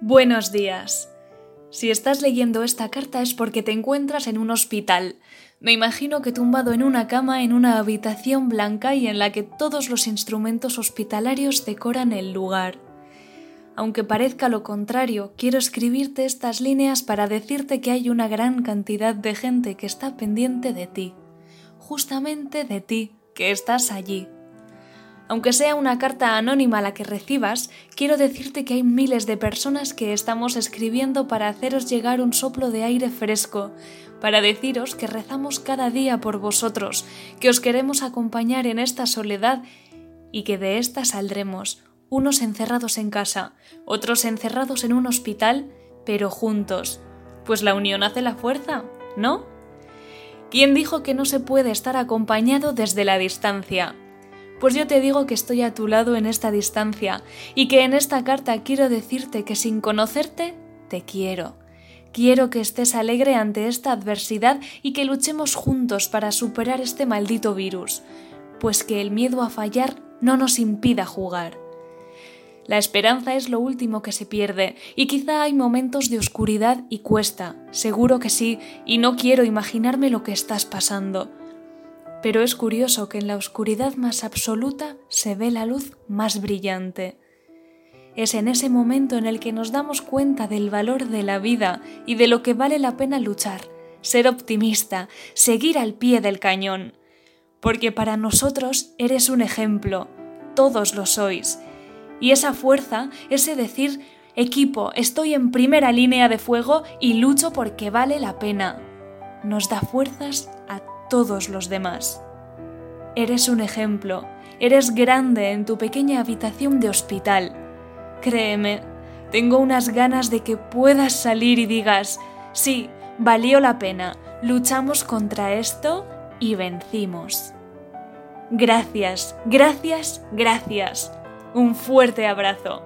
Buenos días. Si estás leyendo esta carta es porque te encuentras en un hospital. Me imagino que tumbado en una cama en una habitación blanca y en la que todos los instrumentos hospitalarios decoran el lugar. Aunque parezca lo contrario, quiero escribirte estas líneas para decirte que hay una gran cantidad de gente que está pendiente de ti. Justamente de ti, que estás allí. Aunque sea una carta anónima la que recibas, quiero decirte que hay miles de personas que estamos escribiendo para haceros llegar un soplo de aire fresco, para deciros que rezamos cada día por vosotros, que os queremos acompañar en esta soledad y que de esta saldremos, unos encerrados en casa, otros encerrados en un hospital, pero juntos, pues la unión hace la fuerza, ¿no? ¿Quién dijo que no se puede estar acompañado desde la distancia? Pues yo te digo que estoy a tu lado en esta distancia y que en esta carta quiero decirte que sin conocerte, te quiero. Quiero que estés alegre ante esta adversidad y que luchemos juntos para superar este maldito virus, pues que el miedo a fallar no nos impida jugar. La esperanza es lo último que se pierde y quizá hay momentos de oscuridad y cuesta, seguro que sí, y no quiero imaginarme lo que estás pasando pero es curioso que en la oscuridad más absoluta se ve la luz más brillante. Es en ese momento en el que nos damos cuenta del valor de la vida y de lo que vale la pena luchar, ser optimista, seguir al pie del cañón. Porque para nosotros eres un ejemplo, todos lo sois. Y esa fuerza, ese decir, equipo, estoy en primera línea de fuego y lucho porque vale la pena, nos da fuerzas a todos los demás. Eres un ejemplo, eres grande en tu pequeña habitación de hospital. Créeme, tengo unas ganas de que puedas salir y digas, sí, valió la pena, luchamos contra esto y vencimos. Gracias, gracias, gracias. Un fuerte abrazo.